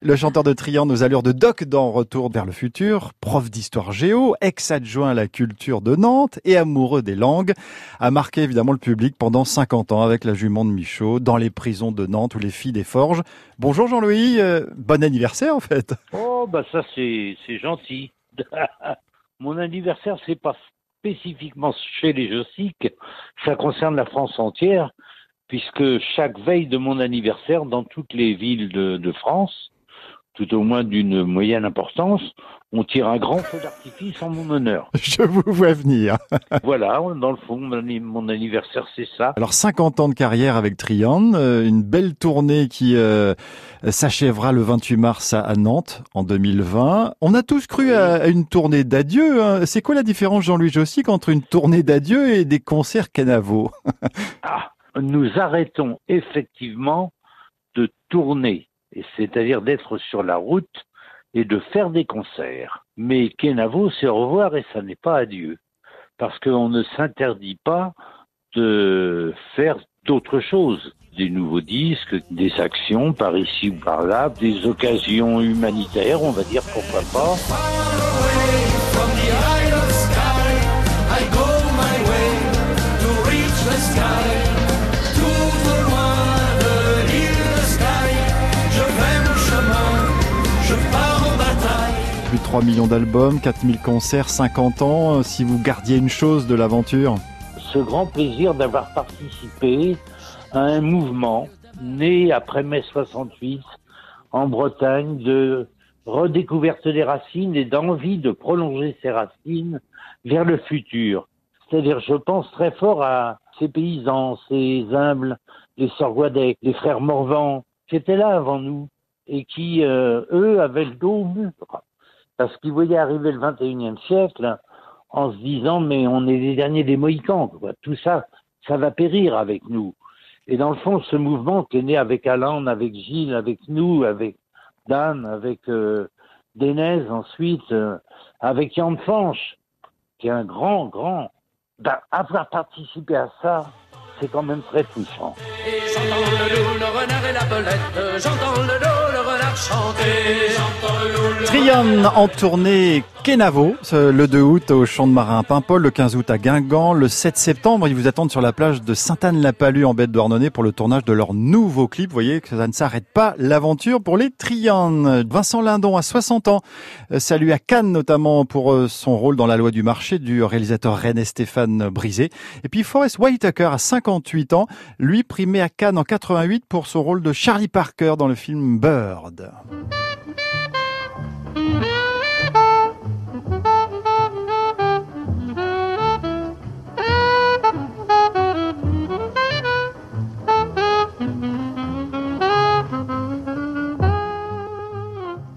Le chanteur de Trian aux allures de doc dans Retour vers le futur, prof d'histoire géo, ex-adjoint à la culture de Nantes et amoureux des langues, a marqué évidemment le public pendant 50 ans avec la jument de Michaud dans les prisons de Nantes ou les filles des forges. Bonjour Jean-Louis, euh, bon anniversaire en fait. Oh bah ça c'est gentil. Mon anniversaire c'est pas spécifiquement chez les Jossiques, ça concerne la France entière puisque chaque veille de mon anniversaire dans toutes les villes de France tout au moins d'une moyenne importance, on tire un grand feu d'artifice en mon honneur. Je vous vois venir. voilà, dans le fond, mon anniversaire, c'est ça. Alors 50 ans de carrière avec Trian, euh, une belle tournée qui euh, s'achèvera le 28 mars à, Nantes en 2020. On a tous cru à, une tournée d'adieu. Hein. C'est quoi la différence, Jean-Louis Jossic, entre une tournée d'adieu et des concerts canavo Ah, nous arrêtons effectivement de tourner c'est-à-dire d'être sur la route et de faire des concerts. Mais Kenavo, c'est au revoir et ça n'est pas adieu. Parce qu'on ne s'interdit pas de faire d'autres choses. Des nouveaux disques, des actions par ici ou par là, des occasions humanitaires, on va dire pourquoi pas. 3 millions d'albums, 4000 concerts, 50 ans. Euh, si vous gardiez une chose de l'aventure Ce grand plaisir d'avoir participé à un mouvement né après mai 68 en Bretagne de redécouverte des racines et d'envie de prolonger ces racines vers le futur. C'est-à-dire, je pense très fort à ces paysans, ces humbles, les sœurs Guadec, les frères Morvan, qui étaient là avant nous et qui, euh, eux, avaient le dos au mur parce qu'ils voyaient arriver le 21e siècle en se disant mais on est les derniers des Mohicans, quoi. tout ça, ça va périr avec nous. Et dans le fond, ce mouvement qui est né avec Alain, avec Gilles, avec nous, avec Dan, avec euh, ensuite, euh, avec Yann Fanche, qui est un grand, grand, ben, avoir participé à ça, c'est quand même très touchant. j'entends le loup, le renard et la belette, j'entends le loup, Trian en tournée Kenavo, le 2 août au Champ de Marin Paimpol, le 15 août à Guingamp, le 7 septembre, ils vous attendent sur la plage de Sainte-Anne-la-Palue en de Douarnenez pour le tournage de leur nouveau clip. Vous voyez que ça ne s'arrête pas l'aventure pour les Trian. Vincent Lindon à 60 ans, euh, salut à Cannes notamment pour euh, son rôle dans la loi du marché du réalisateur René Stéphane Brisé. Et puis Forrest Whitaker à 58 ans, lui primé à Cannes en 88 pour son rôle de Charlie Parker dans le film Bird.